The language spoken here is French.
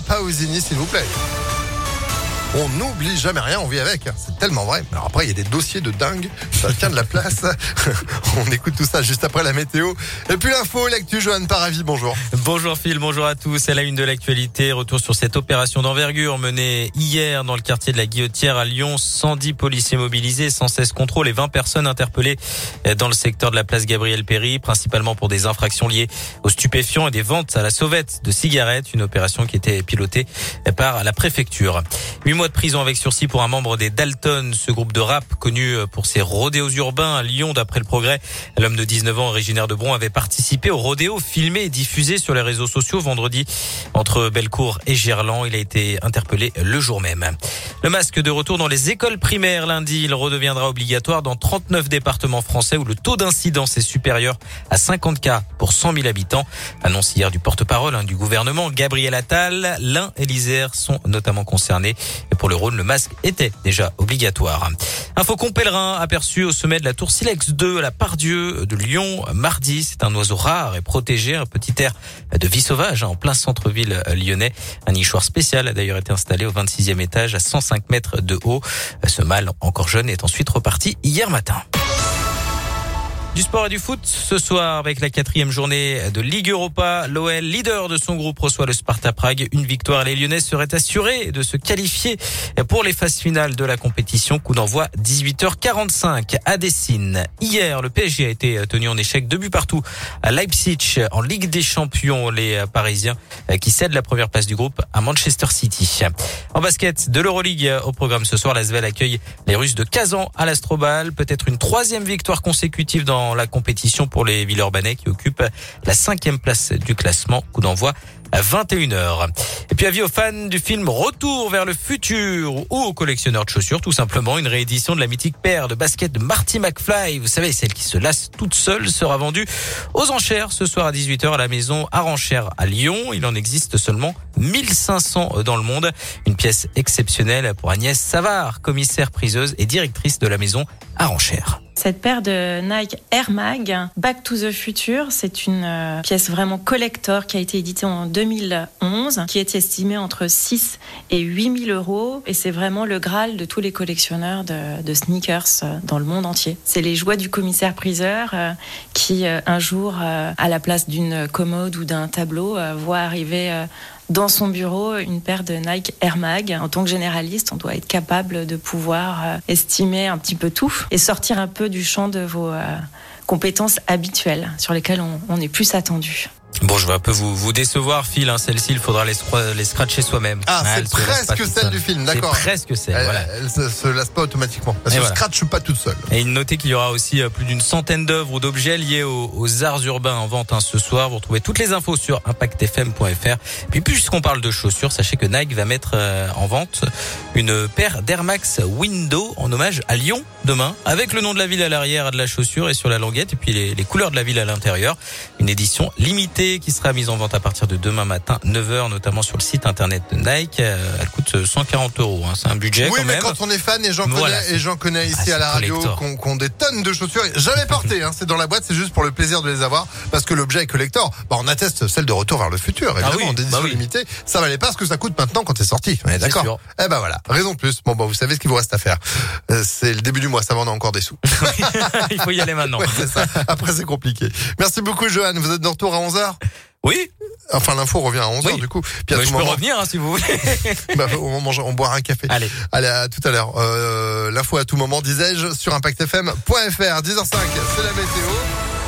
n'ira pas aux Unis, s'il vous plaît. On n'oublie jamais rien, on vit avec. C'est tellement vrai. Alors après, il y a des dossiers de dingue. Ça tient de la place. on écoute tout ça juste après la météo. Et puis l'info, l'actu, Johan Paravi, bonjour. Bonjour Phil, bonjour à tous. C'est la une de l'actualité. Retour sur cette opération d'envergure menée hier dans le quartier de la Guillotière à Lyon. 110 policiers mobilisés, 116 contrôles et 20 personnes interpellées dans le secteur de la place Gabriel Péry, principalement pour des infractions liées aux stupéfiants et des ventes à la sauvette de cigarettes. Une opération qui était pilotée par la préfecture mois de prison avec sursis pour un membre des Dalton, ce groupe de rap connu pour ses rodéos urbains à Lyon d'après le progrès. L'homme de 19 ans originaire de Bron avait participé au rodéo filmé et diffusé sur les réseaux sociaux vendredi entre Bellecour et Gerland. Il a été interpellé le jour même. Le masque de retour dans les écoles primaires lundi, il redeviendra obligatoire dans 39 départements français où le taux d'incidence est supérieur à 50 cas pour 100 000 habitants. Annonce hier du porte-parole hein, du gouvernement, Gabriel Attal. L'Ain et l'Isère sont notamment concernés pour le Rhône, le masque était déjà obligatoire. Un faucon pèlerin aperçu au sommet de la tour Silex 2 à la Pardieu de Lyon mardi. C'est un oiseau rare et protégé, un petit air de vie sauvage hein, en plein centre-ville lyonnais. Un nichoir spécial a d'ailleurs été installé au 26e étage à 105 mètres de haut. Ce mâle, encore jeune, est ensuite reparti hier matin. Du sport et du foot ce soir avec la quatrième journée de Ligue Europa. L'OL, leader de son groupe, reçoit le Sparta Prague. Une victoire, les Lyonnais seraient assurés de se qualifier pour les phases finales de la compétition. Coup d'envoi 18h45 à Dessine. Hier, le PSG a été tenu en échec deux buts partout à Leipzig en Ligue des Champions. Les Parisiens qui cèdent la première place du groupe à Manchester City. En basket de l'Euroleague au programme ce soir, la Svel accueille les Russes de Kazan à l'Astrobal. Peut-être une troisième victoire consécutive dans la compétition pour les Villeurbanais qui occupent la cinquième place du classement. Coup d'envoi 21h. Et puis avis aux fans du film Retour vers le futur ou aux collectionneurs de chaussures, tout simplement une réédition de la mythique paire de baskets de Marty McFly. Vous savez, celle qui se lasse toute seule sera vendue aux enchères ce soir à 18h à la maison Aranchère à Lyon. Il en existe seulement 1500 dans le monde. Une pièce exceptionnelle pour Agnès Savard, commissaire priseuse et directrice de la maison Aranchère. Cette paire de Nike Air Mag Back to the Future, c'est une euh, pièce vraiment collector qui a été éditée en 2011, qui est estimée entre 6 et 8 000 euros. Et c'est vraiment le Graal de tous les collectionneurs de, sneakers euh, dans le monde entier. C'est les joies du commissaire-priseur euh, qui, un jour, à la place d'une commode ou d'un tableau, voit arriver dans son bureau une paire de Nike Air Mag. En tant que généraliste, on doit être capable de pouvoir euh, estimer un petit peu tout et sortir un peu du champ de vos euh, compétences habituelles sur lesquelles on, est plus attendu. Bon, je vais un peu vous, vous décevoir, Phil. Hein. Celle-ci, il faudra les, les scratcher soi-même. Ah, c'est presque celle du film, d'accord. presque celle, elle, voilà. Elle, se, se lasse pas automatiquement. Elle se scratche pas toute seule. Et notez qu'il y aura aussi euh, plus d'une centaine d'œuvres ou d'objets liés aux, arts urbains en vente hein, ce soir. Vous retrouvez toutes les infos sur impactfm.fr. Puis puisqu'on parle de chaussures, sachez que Nike va mettre euh, en vente une paire d'Air Max Window en hommage à Lyon demain, avec le nom de la ville à l'arrière de la chaussure et sur la languette, et puis les, les couleurs de la ville à l'intérieur. Une édition limitée qui sera mise en vente à partir de demain matin, 9h, notamment sur le site internet de Nike. Euh, elle coûte 140 euros. Hein. C'est un budget oui, quand mais même. quand on est fan, et j'en connais, et j'en connais ici ah, à la radio, qu'on des tonnes de chaussures, jamais portées. Hein. C'est dans la boîte, c'est juste pour le plaisir de les avoir, parce que l'objet est collector. Bah, on atteste celle de Retour vers le futur, ah évidemment, ah d'édition bah Ça valait pas ce que ça coûte maintenant quand c'est sorti. D'accord. Eh ben voilà, raison de plus. Bon, bah, vous savez ce qu'il vous reste à faire. Euh, c'est le début du mois, ça va, on a encore des sous. Il faut y aller maintenant. Après, c'est compliqué. Merci beaucoup, Johan. Vous êtes de retour à 11h oui. Enfin, l'info revient à 11h du coup. Puis à je peux revenir hein, si vous voulez. bah, on, mange, on boira un café. Allez. Allez, à tout à l'heure. Euh, l'info à tout moment, disais-je, sur ImpactFM.fr. 10h05, c'est la météo.